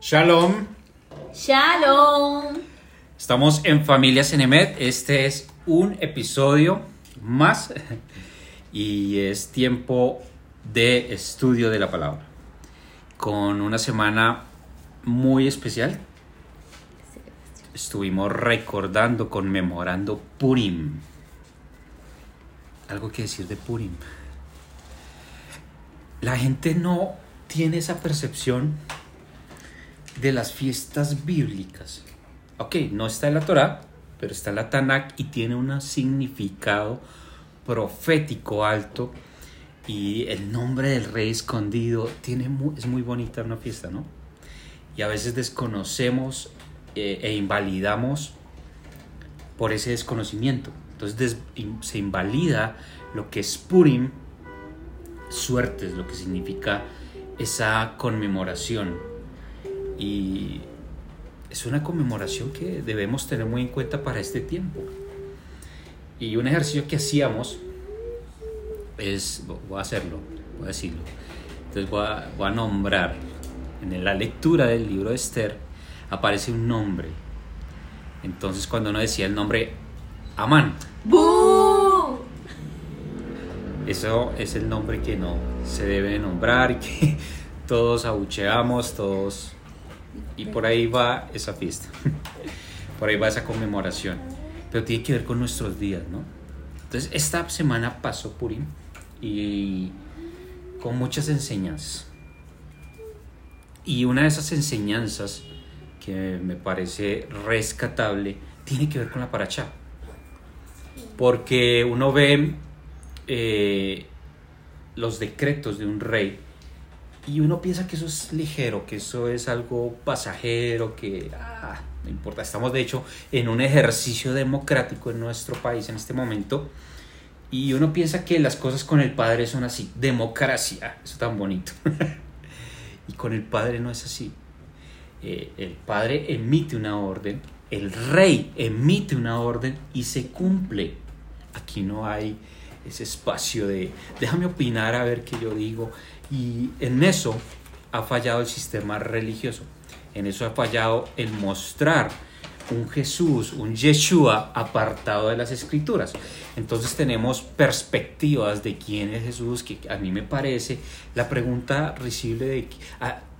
Shalom. Shalom. Estamos en Familia Cenemet. Este es un episodio más y es tiempo de estudio de la palabra. Con una semana muy especial. Estuvimos recordando, conmemorando Purim. Algo que decir de Purim. La gente no tiene esa percepción de las fiestas bíblicas. Ok, no está en la Torah, pero está en la Tanakh y tiene un significado profético alto. Y el nombre del rey escondido tiene es muy bonita una fiesta, ¿no? Y a veces desconocemos eh, e invalidamos por ese desconocimiento. Entonces se invalida lo que es Purim, suerte es lo que significa esa conmemoración. Y es una conmemoración que debemos tener muy en cuenta para este tiempo. Y un ejercicio que hacíamos es, voy a hacerlo, voy a decirlo. Entonces voy a, nombrar, en la lectura del libro de Esther aparece un nombre. Entonces cuando uno decía el nombre Amán, eso es el nombre que no se debe nombrar, que todos abucheamos, todos... Y por ahí va esa fiesta, por ahí va esa conmemoración, pero tiene que ver con nuestros días, ¿no? Entonces, esta semana pasó Purim y con muchas enseñanzas. Y una de esas enseñanzas que me parece rescatable tiene que ver con la paracha. Porque uno ve eh, los decretos de un rey y uno piensa que eso es ligero, que eso es algo pasajero, que ah, no importa. Estamos de hecho en un ejercicio democrático en nuestro país en este momento y uno piensa que las cosas con el padre son así, democracia, eso tan bonito. y con el padre no es así. Eh, el padre emite una orden, el rey emite una orden y se cumple. Aquí no hay ese espacio de déjame opinar a ver qué yo digo. Y en eso ha fallado el sistema religioso. En eso ha fallado el mostrar un Jesús, un Yeshua apartado de las escrituras. Entonces tenemos perspectivas de quién es Jesús, que a mí me parece la pregunta risible de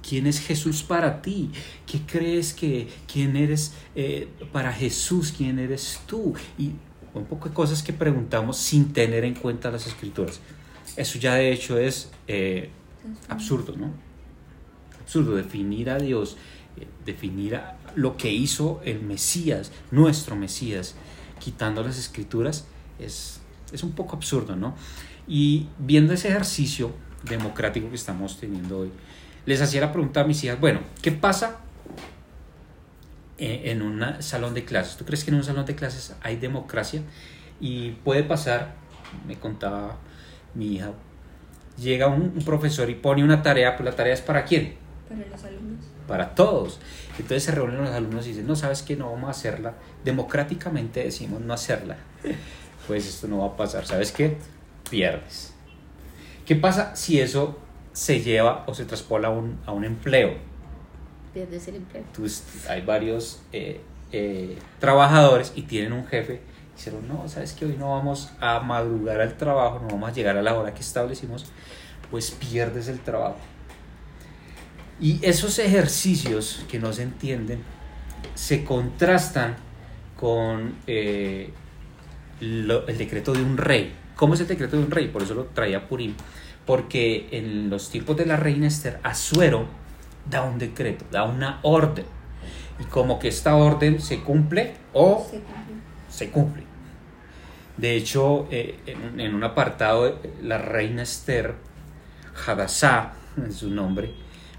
quién es Jesús para ti, qué crees que, quién eres eh, para Jesús, quién eres tú. Y un poco de cosas que preguntamos sin tener en cuenta las escrituras. Eso ya de hecho es eh, absurdo, ¿no? Absurdo definir a Dios, eh, definir lo que hizo el Mesías, nuestro Mesías, quitando las escrituras, es, es un poco absurdo, ¿no? Y viendo ese ejercicio democrático que estamos teniendo hoy, les hacía la pregunta a mis hijas, bueno, ¿qué pasa en un salón de clases. ¿Tú crees que en un salón de clases hay democracia? Y puede pasar, me contaba mi hija, llega un, profesor y pone una tarea, pues la tarea es para quién? Para los alumnos. Para todos. Entonces se reúnen los alumnos y dicen, no, sabes que no vamos a hacerla. Democráticamente decimos no hacerla. Pues esto no va a pasar. ¿Sabes qué? Pierdes. ¿Qué pasa si eso se lleva o se traspola a un, a un empleo? Pierdes el empleo. hay varios eh, eh, trabajadores y tienen un jefe. Dijeron, no, sabes que hoy no vamos a madrugar al trabajo, no vamos a llegar a la hora que establecimos, pues pierdes el trabajo. Y esos ejercicios que no se entienden se contrastan con eh, el decreto de un rey. ¿Cómo es el decreto de un rey? Por eso lo traía Purim. Porque en los tiempos de la reina Esther, Azuero da un decreto, da una orden. Y como que esta orden se cumple o se cumple. De hecho, eh, en, un apartado, la reina Esther, Hadassah, es su nombre,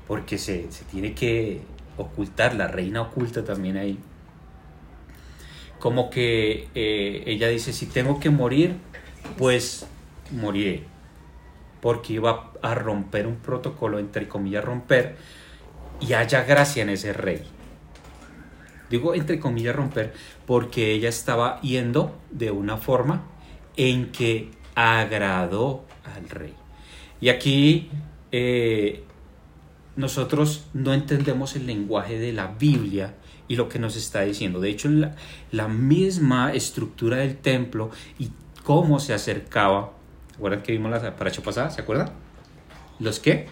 porque se, tiene que ocultar, la reina oculta también ahí. Como que eh, ella dice, si tengo que morir, pues moriré. Porque iba a romper un protocolo, entre comillas, romper, y haya gracia en ese rey. Digo entre comillas romper porque ella estaba yendo de una forma en que agradó al rey. Y aquí eh, nosotros no entendemos el lenguaje de la Biblia y lo que nos está diciendo. De hecho, la, la misma estructura del templo y cómo se acercaba. ¿Recuerdan que vimos la paracha pasada? ¿Se acuerdan? ¿Los qué?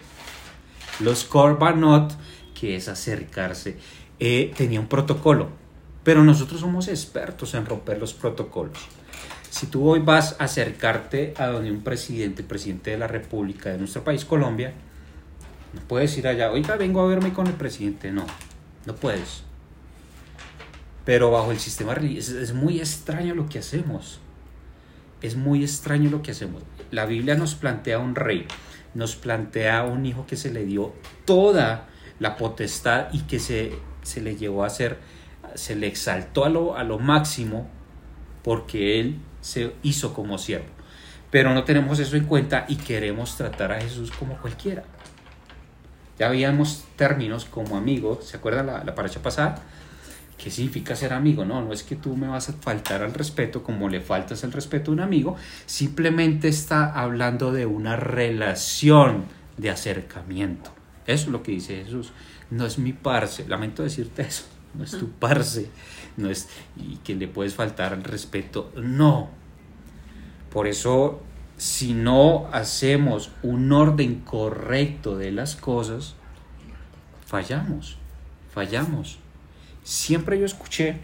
Los korbanot, que es acercarse, eh, tenía un protocolo. Pero nosotros somos expertos en romper los protocolos. Si tú hoy vas a acercarte a donde un presidente, presidente de la República de nuestro país, Colombia, no puedes ir allá, oiga, vengo a verme con el presidente. No, no puedes. Pero bajo el sistema religioso es muy extraño lo que hacemos. Es muy extraño lo que hacemos. La Biblia nos plantea un rey, nos plantea un hijo que se le dio toda la potestad y que se, se le llevó a ser, se le exaltó a lo, a lo máximo porque él se hizo como siervo. Pero no tenemos eso en cuenta y queremos tratar a Jesús como cualquiera. Ya habíamos términos como amigo, ¿se acuerdan la, la paracha pasada? ¿Qué significa ser amigo? No, no es que tú me vas a faltar al respeto como le faltas el respeto a un amigo, simplemente está hablando de una relación de acercamiento. Eso es lo que dice Jesús. No es mi parce, lamento decirte eso, no es tu parce, no es y que le puedes faltar al respeto, no. Por eso si no hacemos un orden correcto de las cosas, fallamos, fallamos. Siempre yo escuché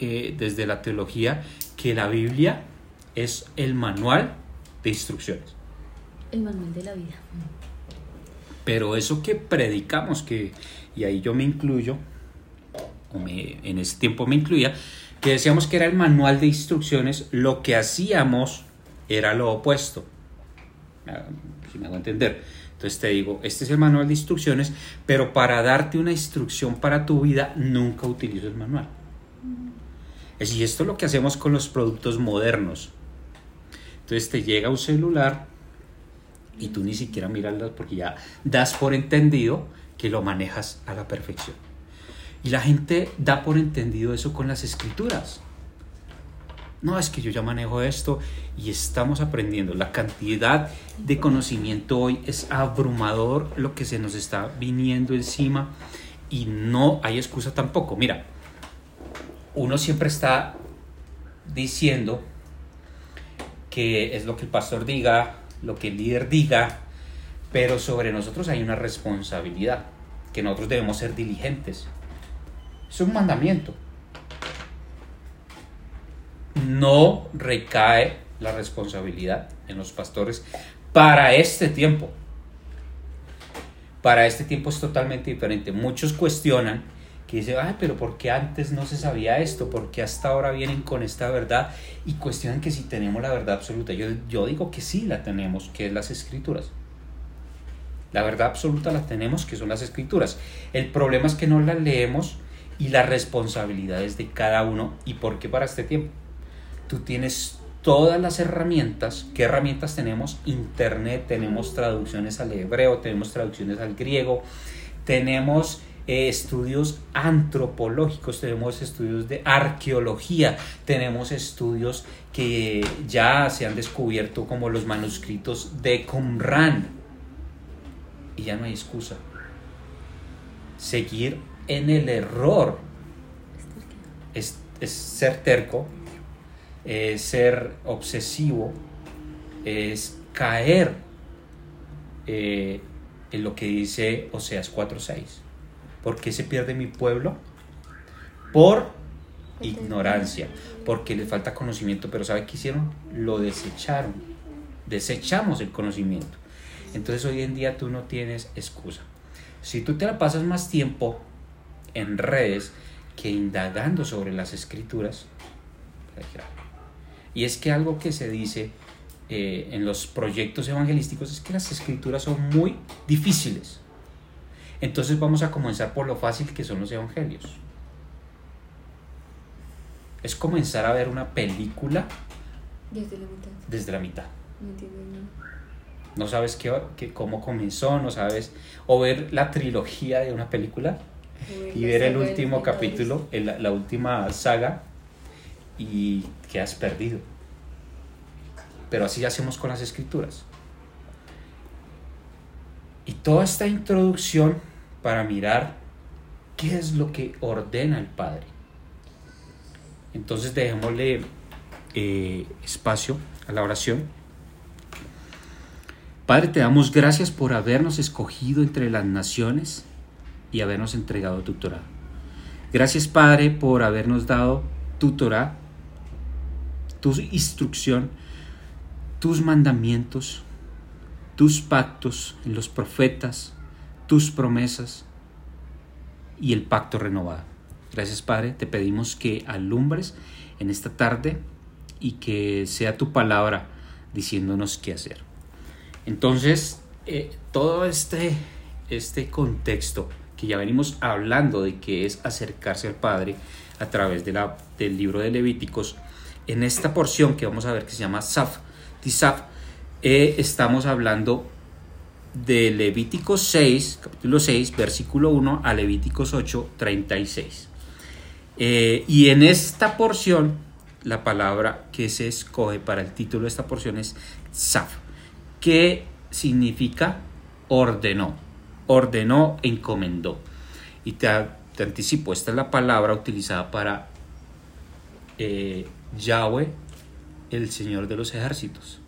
eh, desde la teología que la Biblia es el manual de instrucciones. El manual de la vida. Pero eso que predicamos, que, y ahí yo me incluyo, o me, en ese tiempo me incluía, que decíamos que era el manual de instrucciones, lo que hacíamos era lo opuesto. Ah, Si me hago entender. Entonces te digo, este es el manual de instrucciones, pero para darte una instrucción para tu vida, nunca utilizo el manual. Es- Y esto es lo que hacemos con los productos modernos. Entonces te llega un celular y tú ni siquiera mirarlas porque ya das por entendido que lo manejas a la perfección. Y la gente da por entendido eso con las escrituras. No, es que yo ya manejo esto y estamos aprendiendo. La cantidad de conocimiento hoy es abrumador lo que se nos está viniendo encima y no hay excusa tampoco. Mira, uno siempre está diciendo que es lo que el pastor diga, lo que el líder diga, pero sobre nosotros hay una responsabilidad, que nosotros debemos ser diligentes. Es un mandamiento. No recae la responsabilidad en los pastores para este tiempo. Para este tiempo es totalmente diferente. Muchos cuestionan que dicen, ay, pero ¿por qué antes no se sabía esto? ¿Por qué hasta ahora vienen con esta verdad? Y cuestionan que si tenemos la verdad absoluta. Yo, yo digo que sí la tenemos, que es las escrituras. La verdad absoluta la tenemos, que son las escrituras. El problema es que no las leemos y las responsabilidades de cada uno. ¿Y por qué para este tiempo? Tú tienes todas las herramientas. ¿Qué herramientas tenemos? Internet, tenemos traducciones al hebreo, tenemos traducciones al griego, tenemos estudios antropológicos, tenemos estudios de arqueología, tenemos estudios que ya se han descubierto como los manuscritos de Qumran. Y ya no hay excusa. Seguir en el error es, es ser terco, es ser obsesivo, es caer eh, en lo que dice Oseas 4.6. ¿Por qué se pierde mi pueblo? Por ignorancia, porque le falta conocimiento, pero ¿sabe qué hicieron? Lo desecharon. Desechamos el conocimiento. Entonces hoy en día tú no tienes excusa. Si tú te la pasas más tiempo en redes que indagando sobre las escrituras, y es que algo que se dice eh, en los proyectos evangelísticos es que las escrituras son muy difíciles. Entonces vamos a comenzar por lo fácil que son los evangelios. Es comenzar a ver una película Desde la mitad. desde la mitad. No entiendo nada. No sabes qué, qué- cómo comenzó, no sabes. O ver la trilogía de una película y ver el último capítulo, el- la última saga y quedas perdido. Pero así hacemos con las escrituras. Y toda esta introducción para mirar qué es lo que ordena el Padre. Entonces dejémosle eh, espacio a la oración. Padre, te damos gracias por habernos escogido entre las naciones y habernos entregado tu Torah. Gracias, Padre, por habernos dado tu Torah, tu instrucción, tus mandamientos, tus pactos en los profetas, tus promesas y el pacto renovado. Gracias, Padre, te pedimos que alumbres en esta tarde y que sea tu palabra diciéndonos qué hacer. Entonces, eh, todo este, este contexto que ya venimos hablando de que es acercarse al Padre a través de la, del libro de Levíticos, en esta porción que vamos a ver que se llama Saf, Tisaf, eh, estamos hablando de Levíticos 6, capítulo 6, versículo 1 a Levíticos 8, 36. Eh, y en esta porción, la palabra que se escoge para el título de esta porción es Saf, que significa ordenó, ordenó, encomendó. Y te, anticipo, esta es la palabra utilizada para eh, Yahweh, el Señor de los ejércitos.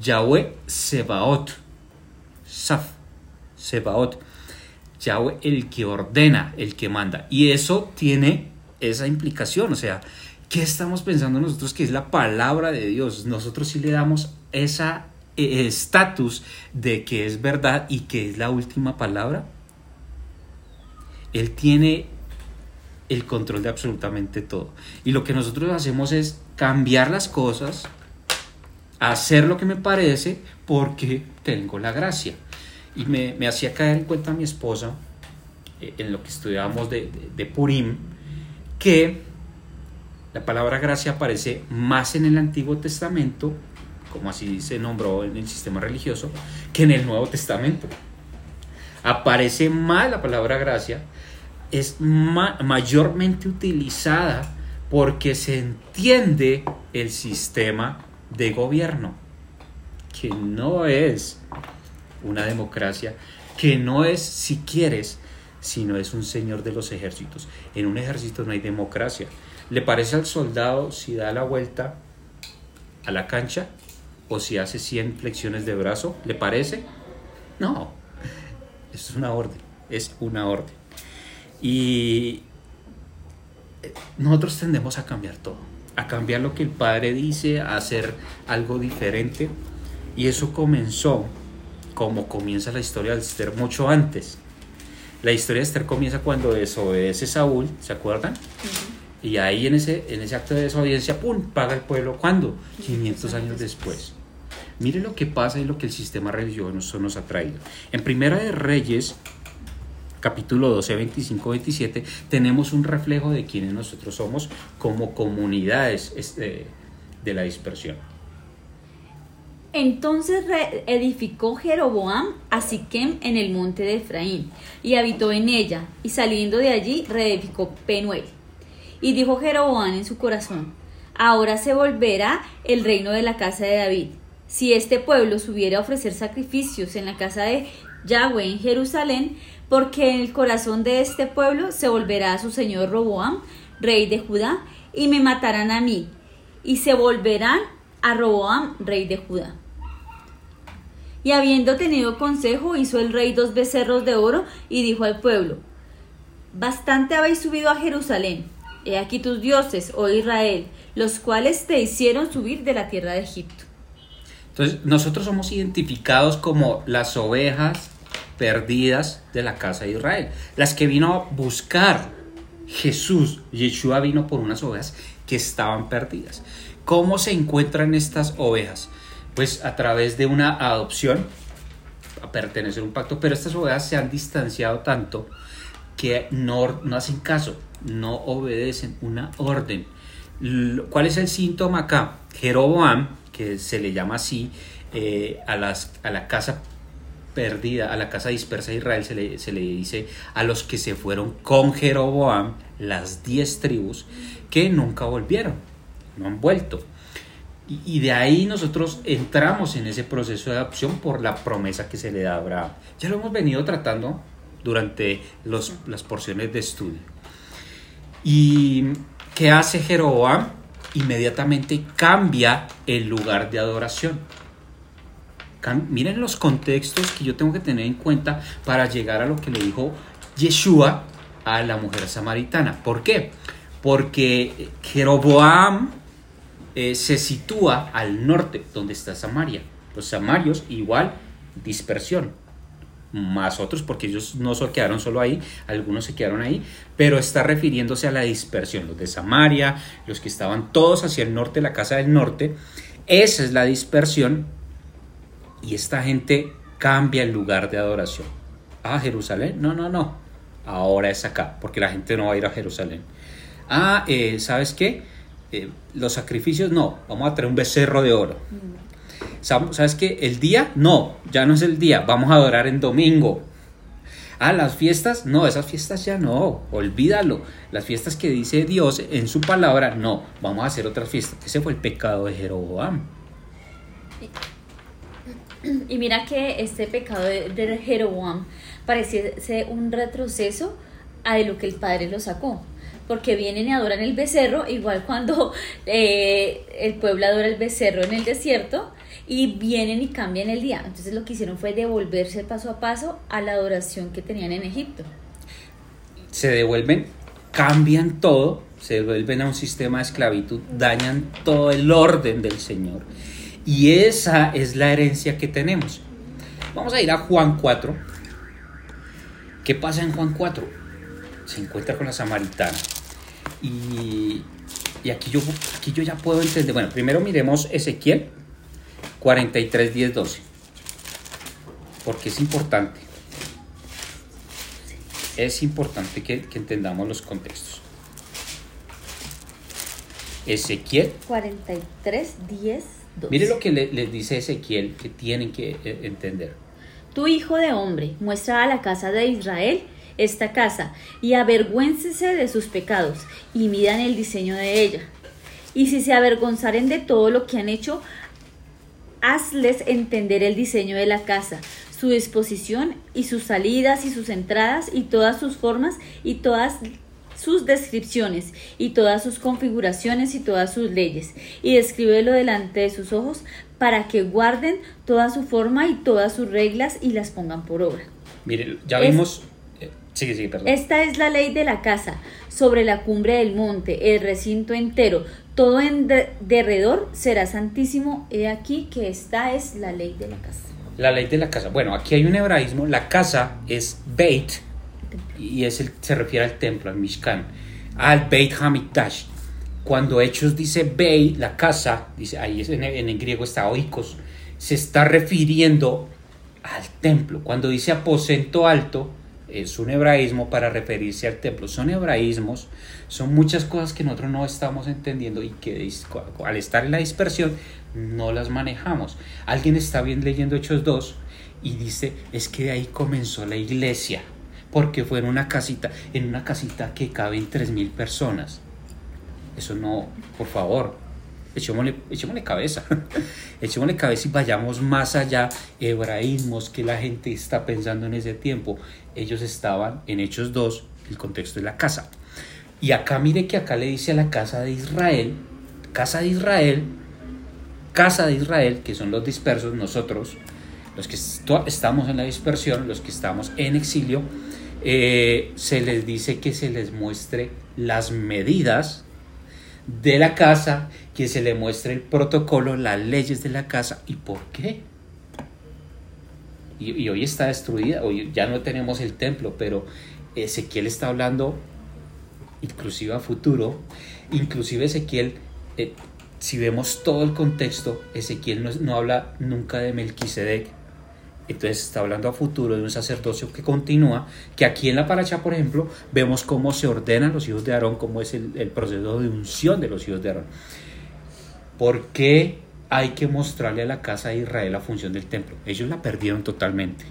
Yahweh Sebaot, Saf, Sebaot. Yahweh el que ordena, el que manda. Y eso tiene esa implicación, o sea, ¿qué estamos pensando nosotros que es la palabra de Dios? Nosotros sí le damos esa eh, estatus de que es verdad y que es la última palabra. Él tiene el control de absolutamente todo. Y lo que nosotros hacemos es cambiar las cosas, hacer lo que me parece porque tengo la gracia. Y me, hacía caer en cuenta a mi esposa, eh, en lo que estudiábamos de, de Purim, que la palabra gracia aparece más en el Antiguo Testamento, como así se nombró en el sistema religioso, que en el Nuevo Testamento. Aparece más la palabra gracia, es mayormente utilizada porque se entiende el sistema de gobierno, que no es una democracia, que no es, si quieres, sino es un señor de los ejércitos. En un ejército no hay democracia. ¿Le parece al soldado si da la vuelta a la cancha o si hace 100 flexiones de brazo? ¿Le parece? No, es una orden, es una orden. Y nosotros tendemos a cambiar todo a cambiar lo que el padre dice, a hacer algo diferente. Y eso comenzó como comienza la historia de Esther mucho antes. La historia de Esther comienza cuando desobedece Saúl, ¿se acuerdan? Y ahí en ese, en ese acto de desobediencia, ¡pum!, paga el pueblo. ¿Cuándo? 500 años después. Mire lo que pasa y lo que el sistema religioso nos ha traído. En Primera de Reyes, capítulo 12, 25, 27, tenemos un reflejo de quienes nosotros somos como comunidades este, de la dispersión. Entonces edificó Jeroboam a Siquem en el monte de Efraín y habitó en ella, y saliendo de allí reedificó Penuel. Y dijo Jeroboam en su corazón, ahora se volverá el reino de la casa de David. Si este pueblo subiera a ofrecer sacrificios en la casa de Yahweh en Jerusalén, porque el corazón de este pueblo se volverá a su señor Roboam, rey de Judá, y me matarán a mí, y se volverán a Roboam, rey de Judá. Y habiendo tenido consejo, hizo el rey dos becerros de oro y dijo al pueblo, Bastante habéis subido a Jerusalén. He aquí tus dioses, oh Israel, los cuales te hicieron subir de la tierra de Egipto. Entonces, nosotros somos identificados como las ovejas perdidas de la casa de Israel. Las que vino a buscar Jesús, Yeshua vino por unas ovejas que estaban perdidas. ¿Cómo se encuentran estas ovejas? Pues a través de una adopción, a pertenecer a un pacto, pero estas ovejas se han distanciado tanto que no, hacen caso, no obedecen una orden. ¿Cuál es el síntoma acá? Jeroboam, que se le llama así eh, a, las, a la casa perdida, a la casa dispersa de Israel se le, se le dice a los que se fueron con Jeroboam, las diez tribus, que nunca volvieron, no han vuelto. Y, de ahí nosotros entramos en ese proceso de adopción por la promesa que se le da a Abraham. Ya lo hemos venido tratando durante los, las porciones de estudio. ¿Y qué hace Jeroboam? Inmediatamente cambia el lugar de adoración. Miren los contextos que yo tengo que tener en cuenta para llegar a lo que le dijo Yeshua a la mujer samaritana. ¿Por qué? Porque Jeroboam eh, se sitúa al norte, donde está Samaria. Los samarios, igual, dispersión. Más otros, porque ellos no se quedaron solo ahí, algunos se quedaron ahí, pero está refiriéndose a la dispersión. Los de Samaria, los que estaban todos hacia el norte, la casa del norte, esa es la dispersión. Y esta gente cambia el lugar de adoración. Ah, Jerusalén. No, no, no. Ahora es acá, porque la gente no va a ir a Jerusalén. Ah, eh, ¿sabes qué? Eh, los sacrificios no, vamos a traer un becerro de oro. Sab- ¿Sabes qué? El día no, ya no es el día, vamos a adorar en domingo. Ah, las fiestas, no, esas fiestas ya no, olvídalo. Las fiestas que dice Dios en su palabra, no, vamos a hacer otras fiestas. Ese fue el pecado de Jeroboam. Y mira que este pecado de, de Jeroboam parece un retroceso a de lo que el padre lo sacó. Porque vienen y adoran el becerro, igual cuando eh, el pueblo adora el becerro en el desierto, y vienen y cambian el día. Entonces lo que hicieron fue devolverse paso a paso a la adoración que tenían en Egipto. Se devuelven, cambian todo, se devuelven a un sistema de esclavitud, dañan todo el orden del Señor. Y esa es la herencia que tenemos. Vamos a ir a Juan 4. ¿Qué pasa en Juan 4? Se encuentra con la samaritana. Y, aquí, yo, aquí yo ya puedo entender. Bueno, primero miremos Ezequiel 43, 10, 12. Porque es importante. Es importante que, que entendamos los contextos. Ezequiel 43, 10, 12. Mire lo que le- les dice Ezequiel que tienen que eh, entender. Tu hijo de hombre, muestra a la casa de Israel esta casa, y avergüéncese de sus pecados, y midan el diseño de ella. Y si se avergonzaren de todo lo que han hecho, hazles entender el diseño de la casa, su disposición y sus salidas y sus entradas y todas sus formas y todas sus descripciones y todas sus configuraciones y todas sus leyes, y descríbelo delante de sus ojos para que guarden toda su forma y todas sus reglas y las pongan por obra. Mire, ya Es- vimos. eh, sigue, sigue, perdón. Esta es la ley de la casa, sobre la cumbre del monte, el recinto entero, todo en de- derredor será santísimo. He aquí que esta es la ley de la casa. La ley de la casa. Bueno, aquí hay un hebraísmo. La casa es Beit y es el, se refiere al templo, al Mishkan, al Beit Hamikdash. Cuando Hechos dice Beit, la casa, dice ahí es en, en el griego está oikos, se está refiriendo al templo. Cuando dice aposento alto, es un hebraísmo para referirse al templo. Son hebraísmos, son muchas cosas que nosotros no estamos entendiendo y que al estar en la dispersión no las manejamos. Alguien está bien leyendo Hechos 2 y dice, es que de ahí comenzó la iglesia, porque fue en una casita, en una casita que caben 3.000 personas. Eso no, por favor, echémosle, echémosle cabeza, echémosle cabeza y vayamos más allá, hebraísmos que la gente está pensando en ese tiempo. Ellos estaban en Hechos 2, el contexto de la casa. Y acá mire que acá le dice a la casa de Israel, casa de Israel, casa de Israel, que son los dispersos, nosotros, los que estamos en la dispersión, los que estamos en exilio, eh, se les dice que se les muestre las medidas de la casa, que se le muestre el protocolo, las leyes de la casa y por qué. Y, y hoy está destruida, hoy ya no tenemos el templo, pero Ezequiel está hablando inclusive a futuro, inclusive Ezequiel, eh, si vemos todo el contexto, Ezequiel no, no habla nunca de Melquisedec, entonces está hablando a futuro de un sacerdocio que continúa, que aquí en la paracha, por ejemplo, vemos cómo se ordenan los hijos de Aarón, cómo es el, el proceso de unción de los hijos de Aarón. ¿Por qué hay que mostrarle a la casa de Israel la función del templo? Ellos la perdieron totalmente.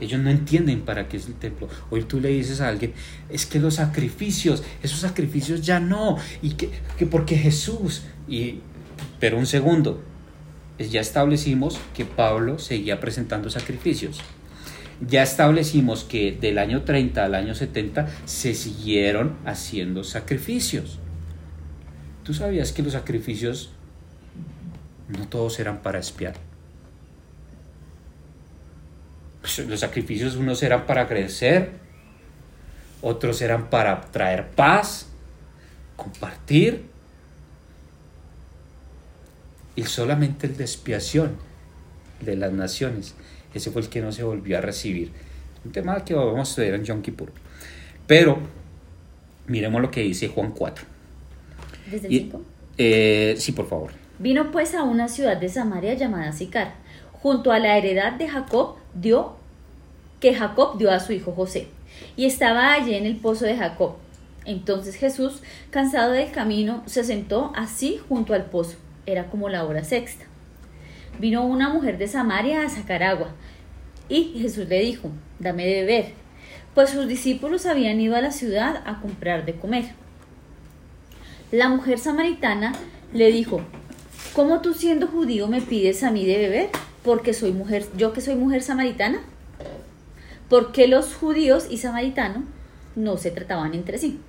Ellos no entienden para qué es el templo. Hoy tú le dices a alguien, es que los sacrificios, esos sacrificios ya no, y que, que porque Jesús, y Pero un segundo, ya establecimos que Pablo seguía presentando sacrificios. Ya establecimos que del año 30 al año 70 se siguieron haciendo sacrificios. ¿Tú sabías que los sacrificios no todos eran para espiar? Pues, los sacrificios unos eran para crecer, otros eran para traer paz, compartir, y solamente el de expiación de las naciones, ese fue el que no se volvió a recibir. Un tema que vamos a estudiar en Yom Kippur. Pero miremos lo que dice Juan 4. ¿Desde el 5? Eh, sí, por favor. Vino pues a una ciudad de Samaria llamada Sicar, junto a la heredad de Jacob, dio que Jacob dio a su hijo José, y estaba allí en el pozo de Jacob. Entonces Jesús, cansado del camino, se sentó así junto al pozo. Era como la hora sexta. Vino una mujer de Samaria a sacar agua, y Jesús le dijo, dame de beber, pues sus discípulos habían ido a la ciudad a comprar de comer. La mujer samaritana le dijo, ¿cómo tú siendo judío me pides a mí de beber? Porque soy mujer, yo que soy mujer samaritana. ¿Por qué los judíos y samaritanos no se trataban entre sí?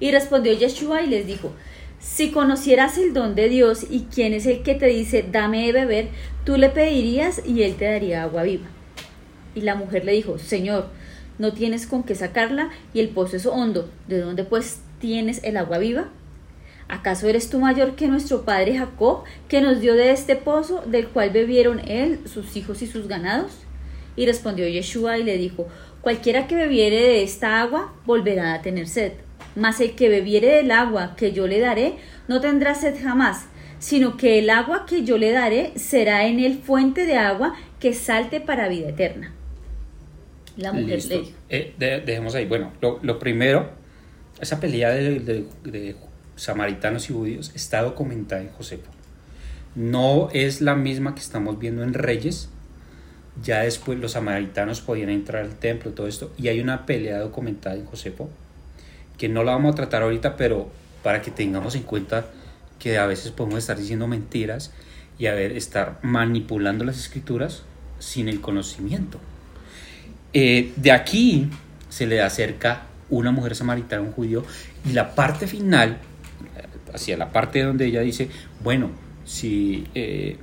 Y respondió Yeshua y les dijo, si conocieras el don de Dios y quién es el que te dice, dame de beber, tú le pedirías y él te daría agua viva. Y la mujer le dijo, Señor, no tienes con qué sacarla y el pozo es hondo. ¿De dónde pues tienes el agua viva? ¿Acaso eres tú mayor que nuestro padre Jacob, que nos dio de este pozo, del cual bebieron él, sus hijos y sus ganados? Y respondió Yeshua y le dijo, Cualquiera que bebiere de esta agua volverá a tener sed mas el que bebiere del agua que yo le daré no tendrá sed jamás, sino que el agua que yo le daré será en él fuente de agua que salte para vida eterna. La mujer le dijo. Eh, dejemos ahí. Bueno, lo, primero, esa pelea de, samaritanos y judíos está documentada en Josefo. No es la misma que estamos viendo en Reyes. Ya después los samaritanos podían entrar al templo, todo esto. Y hay una pelea documentada en Josefo que no la vamos a tratar ahorita, pero para que tengamos en cuenta que a veces podemos estar diciendo mentiras y a ver, estar manipulando las escrituras sin el conocimiento. Eh, de aquí se le acerca una mujer samaritana un judío y la parte final, hacia la parte donde ella dice, bueno, si eh,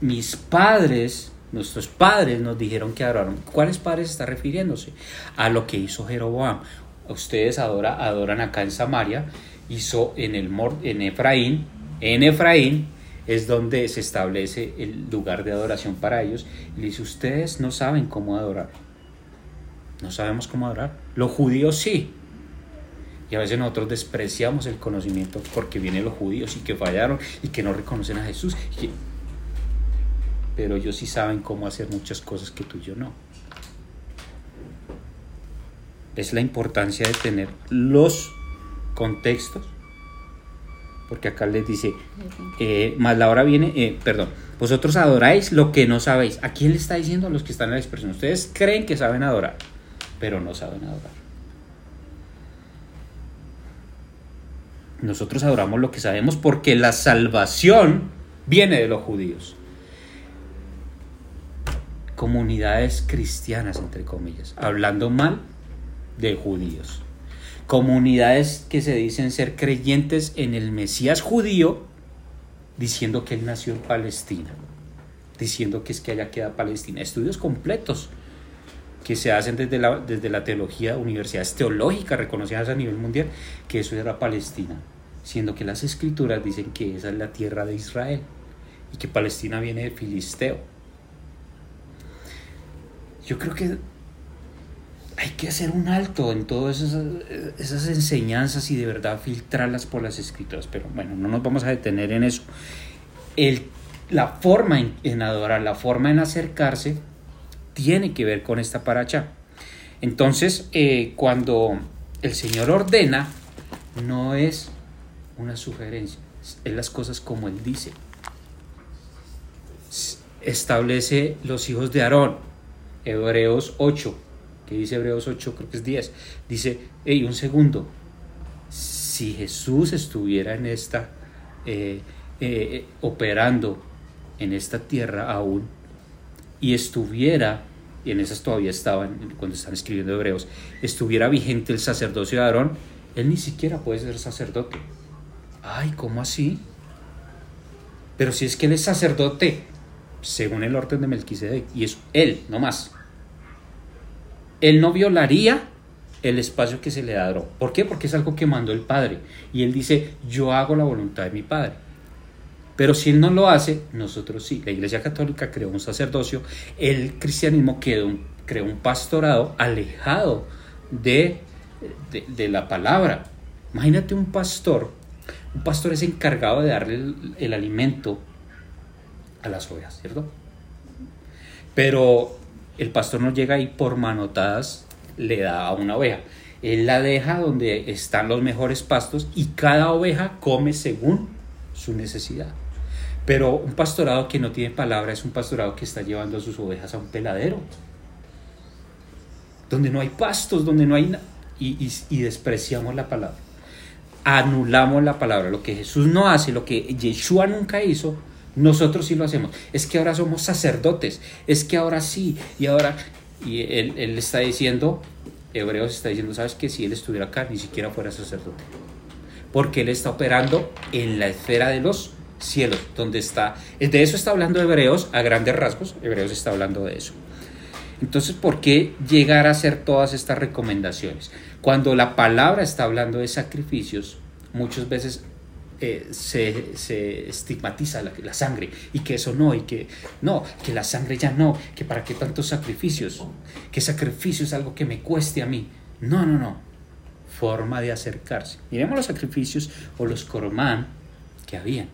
mis padres, nuestros padres nos dijeron que adoraron, ¿cuáles padres está refiriéndose? A lo que hizo Jeroboam ustedes adora, adoran acá en Samaria, hizo en, el, en Efraín, en Efraín es donde se establece el lugar de adoración para ellos. Y dice, ustedes no saben cómo adorar. No sabemos cómo adorar. Los judíos sí. Y a veces nosotros despreciamos el conocimiento porque vienen los judíos y que fallaron y que no reconocen a Jesús. Pero ellos sí saben cómo hacer muchas cosas que tú y yo no es la importancia de tener los contextos, porque acá les dice, eh, más la hora viene, eh, perdón, vosotros adoráis lo que no sabéis. ¿A quién le está diciendo a los que están en la expresión? Ustedes creen que saben adorar, pero no saben adorar. Nosotros adoramos lo que sabemos porque la salvación viene de los judíos. Comunidades cristianas, entre comillas, hablando mal de judíos. Comunidades que se dicen ser creyentes en el Mesías judío, diciendo que él nació en Palestina, diciendo que es que allá queda Palestina. Estudios completos que se hacen desde la, desde la teología, universidades teológicas reconocidas a nivel mundial, que eso era Palestina, siendo que las escrituras dicen que esa es la tierra de Israel y que Palestina viene de Filisteo. Yo creo que hay que hacer un alto en todas esas, enseñanzas y de verdad filtrarlas por las escrituras. Pero bueno, no nos vamos a detener en eso. El, la forma en, adorar, la forma en acercarse, tiene que ver con esta paracha. Entonces, eh, cuando el Señor ordena, no es una sugerencia, es las cosas como Él dice. Establece los hijos de Aarón, Hebreos 8 que dice Hebreos 8, creo que es 10, dice, hey, un segundo, si Jesús estuviera en esta, eh, eh, operando en esta tierra aún y estuviera, y en esas todavía estaban cuando están escribiendo Hebreos, estuviera vigente el sacerdocio de Aarón, él ni siquiera puede ser sacerdote. Ay, ¿cómo así? Pero si es que él es sacerdote, según el orden de Melquisedec, y es él, no más. Él no violaría el espacio que se le da ¿Por qué? Porque es algo que mandó el Padre. Y él dice, yo hago la voluntad de mi Padre. Pero si él no lo hace, nosotros sí. La Iglesia Católica creó un sacerdocio, el cristianismo creó un pastorado alejado de, de, la palabra. Imagínate un pastor, un pastor es encargado de darle el, el alimento a las ovejas, ¿cierto? Pero el pastor no llega ahí por manotadas le da a una oveja. Él la deja donde están los mejores pastos y cada oveja come según su necesidad. Pero un pastorado que no tiene palabra es un pastorado que está llevando a sus ovejas a un peladero. Donde no hay pastos, donde no hay. Y, y, despreciamos la palabra. Anulamos la palabra. Lo que Jesús no hace, lo que Yeshua nunca hizo, nosotros sí lo hacemos. Es que ahora somos sacerdotes. Es que ahora sí. Y ahora. Y él, él está diciendo, Hebreos está diciendo, ¿sabes que Si él estuviera acá, ni siquiera fuera sacerdote. Porque él está operando en la esfera de los cielos, donde está, de eso está hablando Hebreos a grandes rasgos, Hebreos está hablando de eso. Entonces, ¿por qué llegar a hacer todas estas recomendaciones? Cuando la palabra está hablando de sacrificios, muchas veces eh, se, estigmatiza la, sangre y que eso no, y que no, que la sangre ya no, que para qué tantos sacrificios, que sacrificio es algo que me cueste a mí. No, no, no. Forma de acercarse. Miremos los sacrificios o los cormán que habían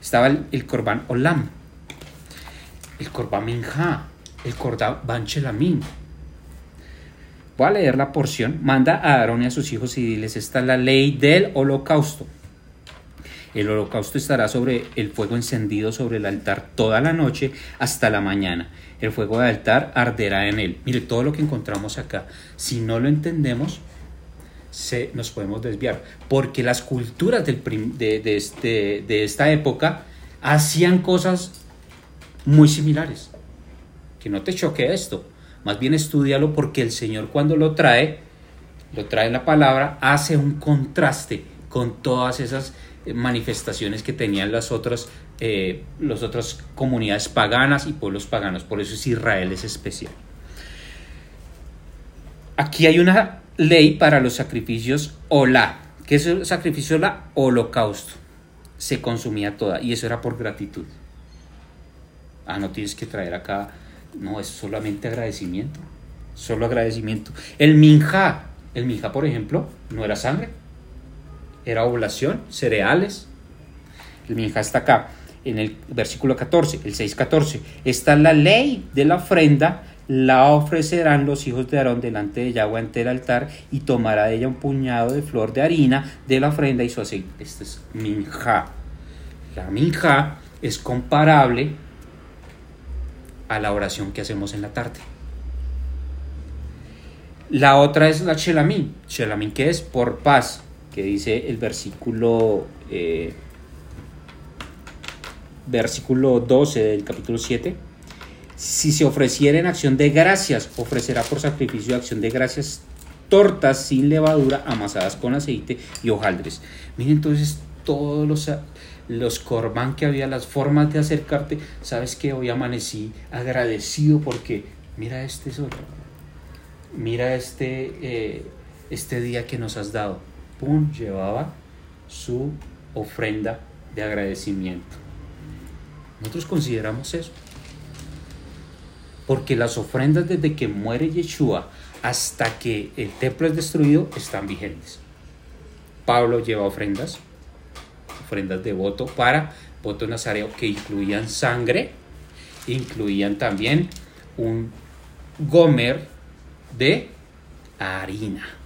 estaba el, Corban Olam, el Corban Minja, el Corban Chelamín. Voy a leer la porción. Manda a Aarón y a sus hijos y diles, esta es la ley del holocausto. El holocausto estará sobre el fuego encendido sobre el altar toda la noche hasta la mañana. El fuego del altar arderá en él. Mire, todo lo que encontramos acá, si no lo entendemos, se, nos podemos desviar, porque las culturas del de, este, de esta época hacían cosas muy similares. Que no te choque esto, más bien estudialo porque el Señor cuando lo trae, lo trae la palabra, hace un contraste con todas esas manifestaciones que tenían las otras, eh, las otras comunidades paganas y pueblos paganos. Por eso es Israel es especial. Aquí hay una ley para los sacrificios la ¿Qué es el sacrificio la Holocausto. Se consumía toda y eso era por gratitud. Ah, no tienes que traer acá. No, es solamente agradecimiento. Solo agradecimiento. El minja. El minja, por ejemplo, no era sangre. Era oblación, cereales. El minja está acá en el versículo 14, el 6.14. Esta es la ley de la ofrenda la ofrecerán los hijos de Aarón delante de Yahweh ante el altar y tomará de ella un puñado de flor de harina de la ofrenda y su aceite. Este es minja. La minja es comparable a la oración que hacemos en la tarde. La otra es la chelamín. Chelamín que es por paz, que dice el versículo, eh, versículo 12 del capítulo 7 si se ofreciera en acción de gracias, ofrecerá por sacrificio de acción de gracias tortas sin levadura amasadas con aceite y hojaldres. Miren entonces todos los, los corbán que había, las formas de acercarte. Sabes que hoy amanecí agradecido porque mira este sol, mira este, eh, este día que nos has dado. Pum, llevaba su ofrenda de agradecimiento. Nosotros consideramos eso porque las ofrendas desde que muere Yeshua hasta que el templo es destruido están vigentes. Pablo lleva ofrendas, ofrendas de voto para voto nazareo que incluían sangre, incluían también un gomer de harina.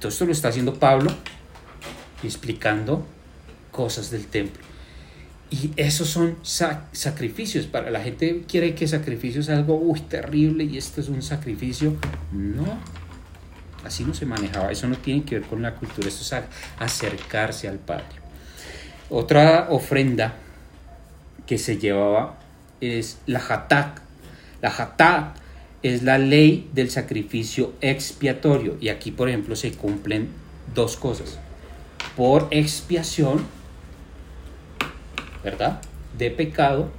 Todo esto lo está haciendo Pablo explicando cosas del templo. Y esos son sacrificios. Para la gente quiere que sacrificio es algo uy, terrible y esto es un sacrificio. No, así no se manejaba. Eso no tiene que ver con la cultura, esto es acercarse al Padre. Otra ofrenda que se llevaba es la hatat. La hatat es la ley del sacrificio expiatorio. Y aquí, por ejemplo, se cumplen dos cosas. Por expiación, ¿verdad? De pecado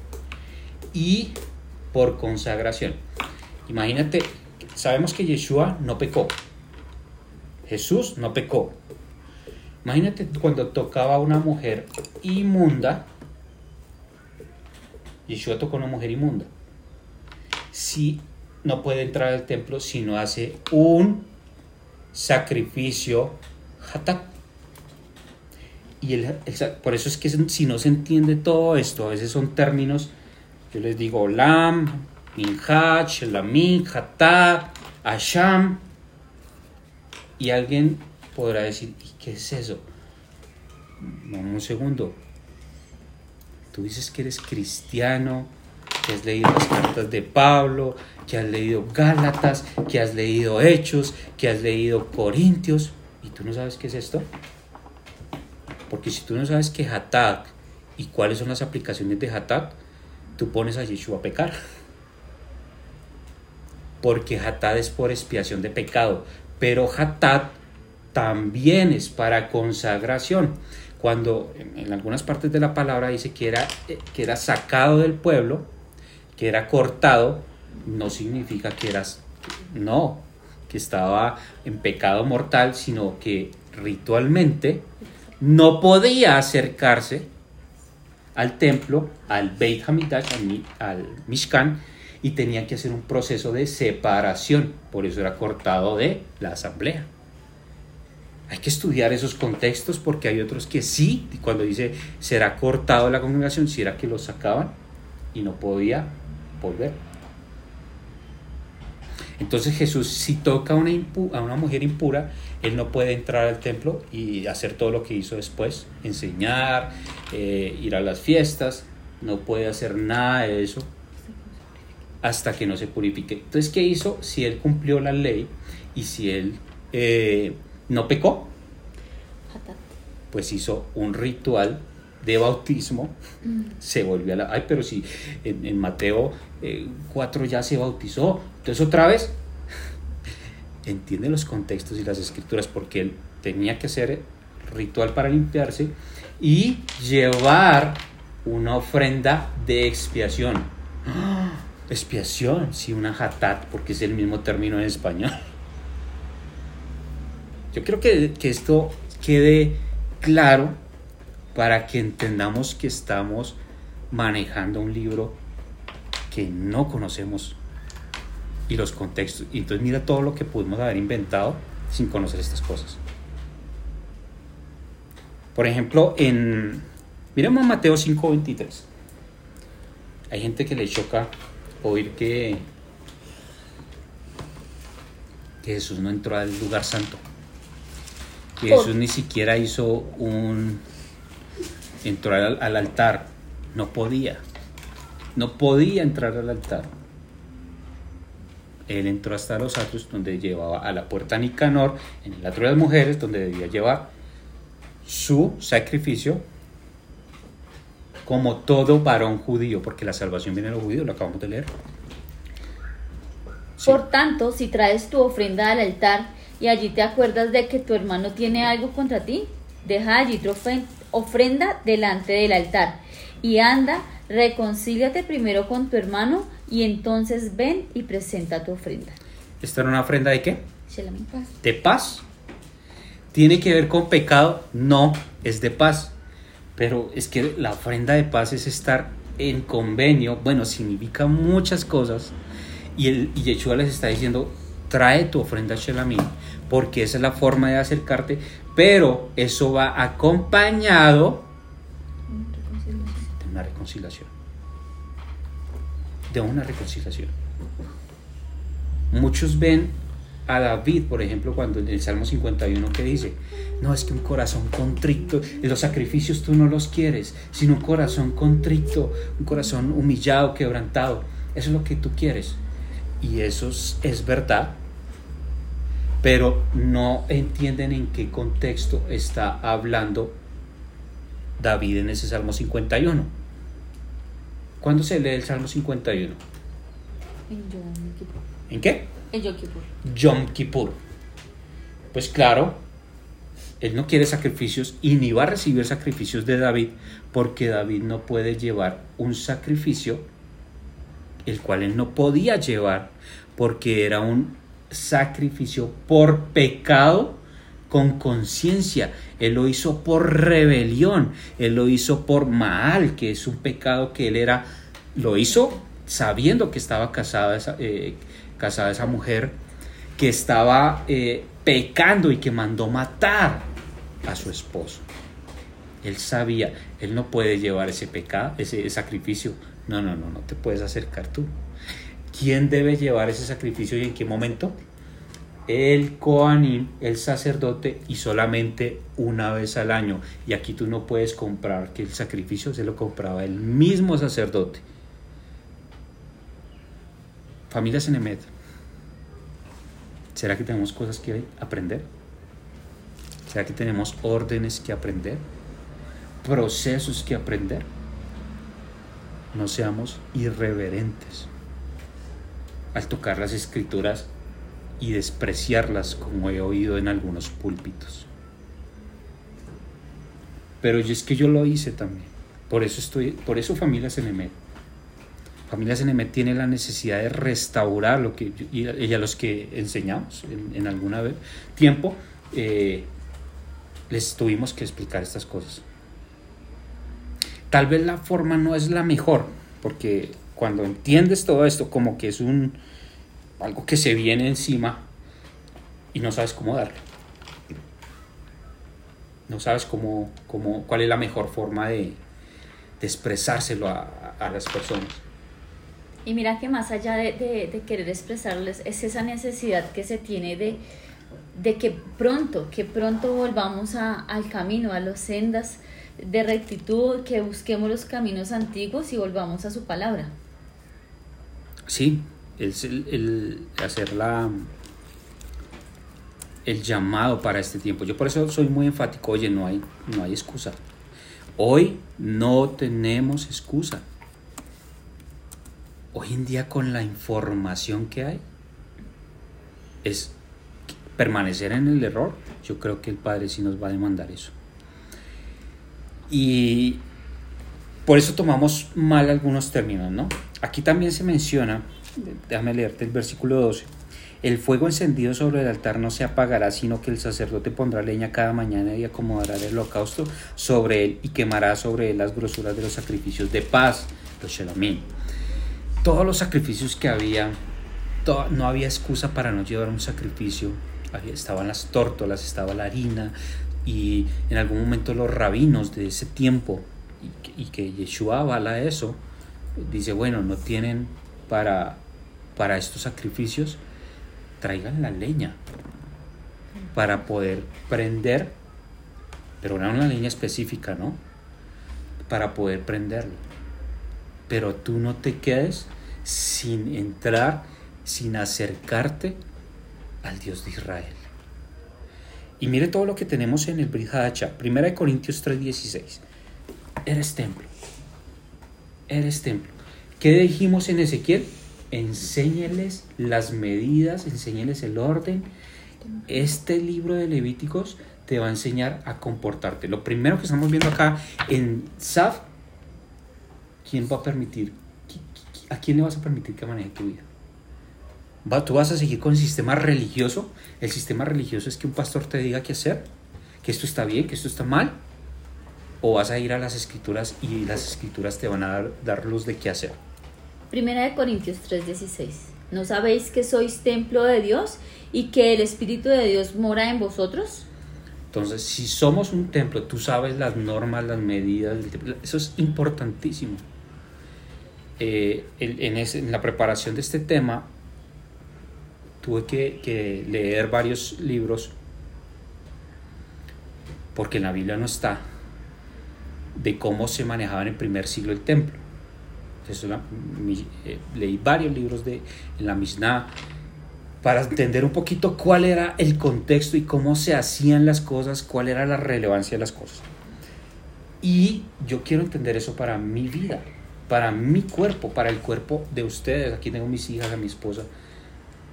y por consagración. Imagínate, sabemos que Yeshua no pecó. Jesús no pecó. Imagínate cuando tocaba a una mujer inmunda. Yeshua tocó a una mujer inmunda. Si no puede entrar al templo si no hace un sacrificio hatat. Y el, por eso es que si no se entiende todo esto, a veces son términos, yo les digo lam, minhach, lamik, hatat, asham, y alguien podrá decir, ¿y qué es eso? Vamos un segundo. Tú dices que eres cristiano, has leído las cartas de Pablo, que has leído Gálatas, que has leído Hechos, que has leído Corintios, y tú no sabes qué es esto. Porque si tú no sabes qué Hatat y cuáles son las aplicaciones de Hatat, tú pones a Yeshua a pecar. Porque Hatat es por expiación de pecado, pero Hatat también es para consagración. Cuando en, algunas partes de la palabra dice que era, eh, que era sacado del pueblo, que era cortado, no significa que eras, no, que estaba en pecado mortal, sino que ritualmente no podía acercarse al templo, al Beit Hamidash, al, Mishkan, y tenía que hacer un proceso de separación, por eso era cortado de la asamblea. Hay que estudiar esos contextos porque hay otros que sí, cuando dice será cortado la congregación, si era que lo sacaban y no podía volver. Entonces Jesús si toca a una, a una mujer impura, él no puede entrar al templo y hacer todo lo que hizo después, enseñar, eh, ir a las fiestas, no puede hacer nada de eso hasta que no se purifique. Entonces, ¿qué hizo? Si él cumplió la ley y si él eh, no pecó, pues hizo un ritual de bautismo, se volvió a la... Ay, pero si en, Mateo 4 eh, ya se bautizó, entonces otra vez, entiende los contextos y las escrituras porque él tenía que hacer ritual para limpiarse y llevar una ofrenda de expiación. Expiación, sí, una hatat, porque es el mismo término en español. Yo creo que, que esto quede claro para que entendamos que estamos manejando un libro que no conocemos y los contextos. Y entonces mira todo lo que pudimos haber inventado sin conocer estas cosas. Por ejemplo, en miremos Mateo 5:23. Hay gente que le choca oír que, que Jesús no entró al lugar santo. Que Jesús ni siquiera hizo un entrar al, altar. No podía. No podía entrar al altar. Él entró hasta los atrios donde llevaba a la puerta Nicanor, en el atrio de las mujeres, donde debía llevar su sacrificio como todo varón judío, porque la salvación viene de los judíos, lo acabamos de leer. Por tanto, si traes tu ofrenda al altar y allí te acuerdas de que tu hermano tiene algo contra ti, deja allí tu ofrenda delante del altar y anda, reconcíliate primero con tu hermano y entonces ven y presenta tu ofrenda. ¿Esta era una ofrenda de qué? De paz. ¿Tiene que ver con pecado? No, es de paz. Pero es que la ofrenda de paz es estar en convenio. Bueno, significa muchas cosas. Y, el, y Yeshua les está diciendo, trae tu ofrenda Shelamim, porque esa es la forma de acercarte, pero eso va acompañado de una reconciliación. De una reconciliación. Muchos ven a David, por ejemplo, cuando en el Salmo 51 que dice, no es que un corazón contrito, los sacrificios tú no los quieres, sino un corazón contrito, un corazón humillado, quebrantado, eso es lo que tú quieres. Y eso es verdad, pero no entienden en qué contexto está hablando David en ese Salmo 51. ¿Cuándo se lee el Salmo 51? En Yom Kippur. ¿En qué? En Yom Kippur. Yom Kippur. Pues claro, él no quiere sacrificios y ni va a recibir sacrificios de David porque David no puede llevar un sacrificio el cual él no podía llevar porque era un sacrificio por pecado con conciencia. Él lo hizo por rebelión, él lo hizo por mal, que es un pecado que él era, lo hizo sabiendo que estaba casada esa, eh, casada esa mujer, que estaba eh, pecando y que mandó matar a su esposo. Él sabía, él no puede llevar ese pecado, ese sacrificio. No, no, no, no te puedes acercar tú. ¿Quién debe llevar ese sacrificio y en qué momento? El Coanim, el sacerdote, y solamente una vez al año. Y aquí tú no puedes comprar que el sacrificio se lo compraba el mismo sacerdote. Familia Senemet, ¿será que tenemos cosas que aprender? ¿Será que tenemos órdenes que aprender? ¿Procesos que aprender? No seamos irreverentes al tocar las escrituras y despreciarlas como he oído en algunos púlpitos. Pero es que yo lo hice también. Por eso estoy, por eso familia Senemet. Familia tiene la necesidad de restaurar lo que y, a los que enseñamos en, en algún tiempo eh, les tuvimos que explicar estas cosas. Tal vez la forma no es la mejor, porque cuando entiendes todo esto como que es un algo que se viene encima y no sabes cómo darle. No sabes cómo, cómo cuál es la mejor forma de, expresárselo a, las personas. Y mira que más allá de, querer expresarles, es esa necesidad que se tiene de, de que pronto, que pronto volvamos al camino, a las sendas de rectitud, que busquemos los caminos antiguos y volvamos a su palabra. Sí, es el, hacer la, el llamado para este tiempo. Yo por eso soy muy enfático, oye, no hay, no hay excusa. Hoy no tenemos excusa. Hoy en día con la información que hay, es permanecer en el error. Yo creo que el Padre sí nos va a demandar eso. Y por eso tomamos mal algunos términos, ¿no? Aquí también se menciona, déjame leerte el versículo 12. El fuego encendido sobre el altar no se apagará, sino que el sacerdote pondrá leña cada mañana y acomodará el holocausto sobre él y quemará sobre él las grosuras de los sacrificios de paz, los shelamim. Todos los sacrificios que había, no había excusa para no llevar un sacrificio. Estaban las tórtolas, estaba la harina, y en algún momento los rabinos de ese tiempo, y que, y que Yeshua avala eso, dice, bueno, no tienen para, para estos sacrificios, traigan la leña para poder prender, pero no una leña específica, ¿no? Para poder prenderlo. Pero tú no te quedes sin entrar, sin acercarte al Dios de Israel. Y mire todo lo que tenemos en el Brit Hadacha, 1 Corintios 3:16. Eres templo. Eres templo. ¿Qué dijimos en Ezequiel? Enséñeles las medidas, enséñeles el orden. Este libro de Levíticos te va a enseñar a comportarte. Lo primero que estamos viendo acá en Saf, ¿quién va a permitir? ¿A quién le vas a permitir que maneje tu vida? ¿Tú vas a seguir con el sistema religioso? ¿El sistema religioso es que un pastor te diga qué hacer? ¿Que esto está bien? ¿Que esto está mal? ¿O vas a ir a las escrituras y las escrituras te van a dar, dar luz de qué hacer? Primera de Corintios 3:16. ¿No sabéis que sois templo de Dios y que el Espíritu de Dios mora en vosotros? Entonces, si somos un templo, tú sabes las normas, las medidas, eso es importantísimo. Eh, en, ese, en la preparación de este tema, tuve que, leer varios libros porque en la Biblia no está de cómo se manejaba en el primer siglo el templo. Eh, leí varios libros de, en la Mishnah para entender un poquito cuál era el contexto y cómo se hacían las cosas, cuál era la relevancia de las cosas. Y yo quiero entender eso para mi vida, para mi cuerpo, para el cuerpo de ustedes. Aquí tengo mis hijas, a mi esposa.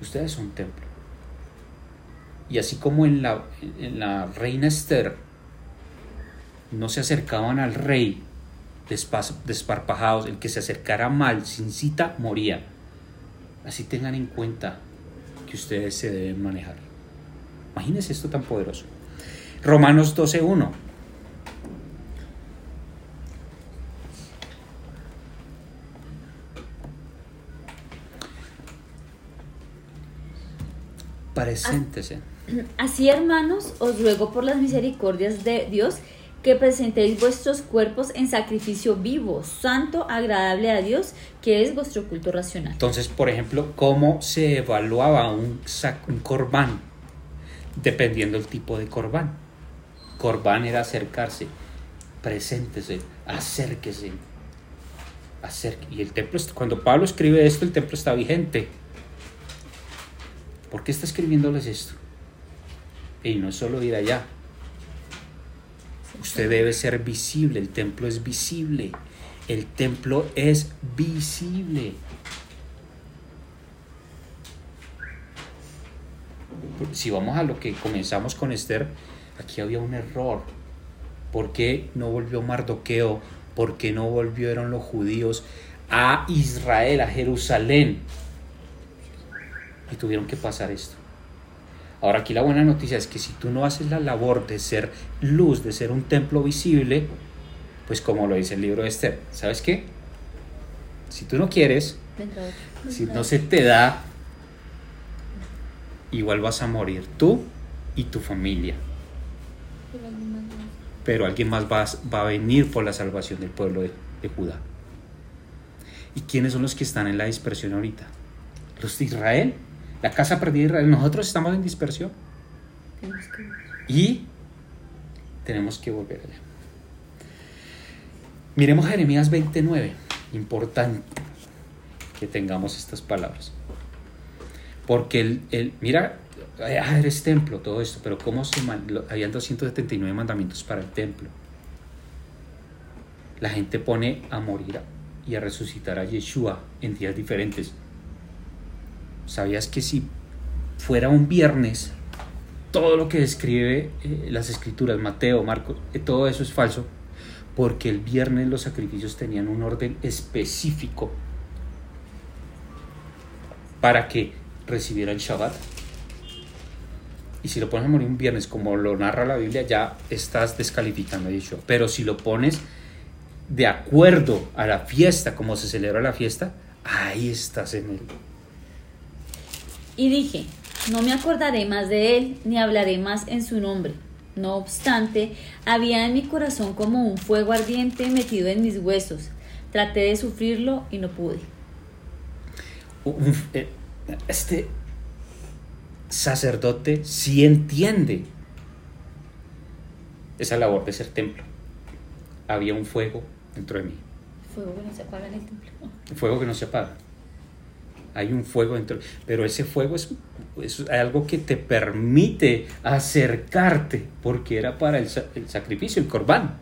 Ustedes son templo. Y así como en la, en la reina Esther no se acercaban al rey desparpajados, el que se acercara mal, sin cita, moría. Así tengan en cuenta que ustedes se deben manejar. Imagínense esto tan poderoso. Romanos 12.1. Preséntese. Así, hermanos, os ruego por las misericordias de Dios que presentéis vuestros cuerpos en sacrificio vivo, santo, agradable a Dios, que es vuestro culto racional. Entonces, por ejemplo, ¿cómo se evaluaba un, un corbán? Dependiendo del tipo de corbán. Corbán era acercarse, preséntese, acérquese. Acerque. Y el templo, cuando Pablo escribe esto, el templo está vigente. ¿Por qué está escribiéndoles esto? Y no es solo ir allá, Usted debe ser visible, el templo es visible. El templo es visible. Si vamos a lo que comenzamos con Esther, aquí había un error. ¿Por qué no volvió Mardoqueo? ¿Por qué no volvieron los judíos a Israel, a Jerusalén? Y tuvieron que pasar esto. Ahora aquí la buena noticia es que si tú no haces la labor de ser luz, de ser un templo visible, pues como lo dice el libro de Esther, ¿sabes qué? Si tú no quieres, si no se te da, igual vas a morir tú y tu familia. Pero alguien más va, va a venir por la salvación del pueblo de, de Judá. ¿Y quiénes son los que están en la dispersión ahorita? Los de Israel la casa perdida de Israel. Nosotros estamos en dispersión. Y tenemos que volver allá. Miremos Jeremías 29. Importante que tengamos estas palabras. Porque el, el mira, ah, eres templo, todo esto, pero ¿cómo se habían 279 mandamientos para el templo? La gente pone a morir y a resucitar a Yeshua en días diferentes. ¿Sabías que si fuera un viernes, todo lo que describe eh, las escrituras, Mateo, Marcos, eh, todo eso es falso? Porque el viernes los sacrificios tenían un orden específico para que recibieran Shabbat. Y si lo pones a morir un viernes, como lo narra la Biblia, ya estás descalificando Yeshua. Pero si lo pones de acuerdo a la fiesta, como se celebra la fiesta, ahí estás en el, y dije, no me acordaré más de él, ni hablaré más en su nombre. No obstante, había en mi corazón como un fuego ardiente metido en mis huesos. Traté de sufrirlo y no pude. Eh, este sacerdote sí entiende esa labor de ser templo. Había un fuego dentro de mí. Fuego que no se apaga en el templo. Fuego que no se apaga hay un fuego dentro, pero ese fuego es, algo que te permite acercarte, porque era para el, sacrificio, el corbán.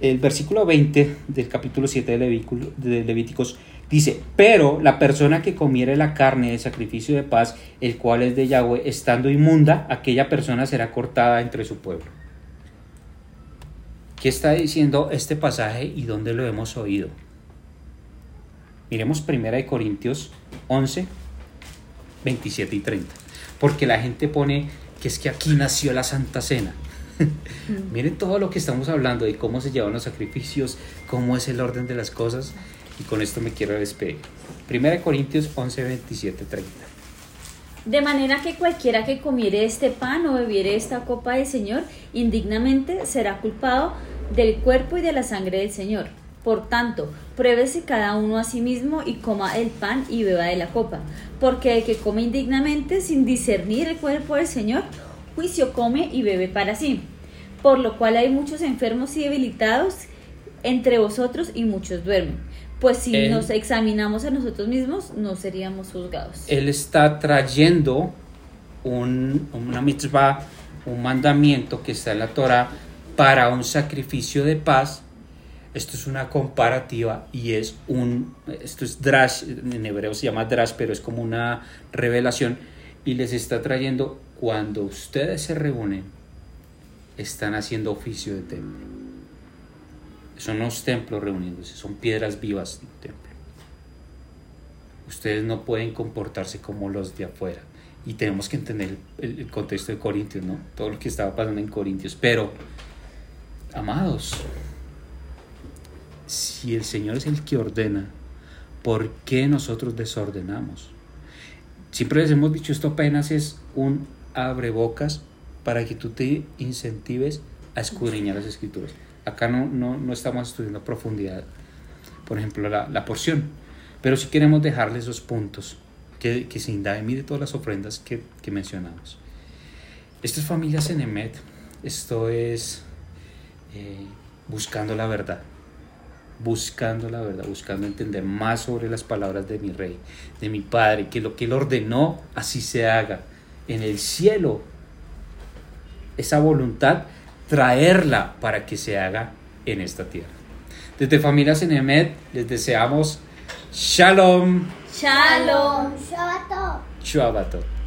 El versículo 20 del capítulo 7 de Levíticos dice, pero la persona que comiere la carne de sacrificio de paz, el cual es de Yahweh, estando inmunda, aquella persona será cortada entre su pueblo. ¿Qué está diciendo este pasaje y dónde lo hemos oído? Miremos 1 Corintios 11, 27 y 30. Porque la gente pone que es que aquí nació la Santa Cena. Miren todo lo que estamos hablando de cómo se llevan los sacrificios, cómo es el orden de las cosas. Y con esto me quiero despedir. 1 Corintios 11, 27, 30. De manera que cualquiera que comiere este pan o bebiere esta copa del Señor, indignamente será culpado del cuerpo y de la sangre del Señor. Por tanto, pruébese cada uno a sí mismo y coma el pan y beba de la copa, porque el que come indignamente sin discernir el cuerpo del Señor, juicio come y bebe para sí. Por lo cual hay muchos enfermos y debilitados entre vosotros y muchos duermen. Pues si nos examinamos a nosotros mismos, no seríamos juzgados. Él está trayendo una mitzvah un mandamiento que está en la Torah para un sacrificio de paz. Esto es una comparativa y es un, esto es drash, en hebreo se llama drash, pero es como una revelación y les está trayendo cuando ustedes se reúnen, están haciendo oficio de templo. Son los templos reuniéndose, son piedras vivas del templo. Ustedes no pueden comportarse como los de afuera. Y tenemos que entender el, el contexto de Corintios, ¿no? Todo lo que estaba pasando en Corintios. Pero, amados, si el Señor es el que ordena, ¿por qué nosotros desordenamos? Siempre les hemos dicho, esto apenas es un abrebocas para que tú te incentives a escudriñar las escrituras. Acá no, no, no estamos estudiando profundidad, por ejemplo, la, la porción, pero sí queremos dejarles esos puntos que, que se indaguen. Mire todas las ofrendas que, que mencionamos. Esto es familia Cenemet, esto es eh, buscando la verdad buscando la verdad, buscando entender más sobre las palabras de mi rey, de mi padre, que lo que él ordenó así se haga en el cielo. Esa voluntad, traerla para que se haga en esta tierra. Desde Familia Cenemet les deseamos Shalom. Shalom. Shabbatot. Shabbatot.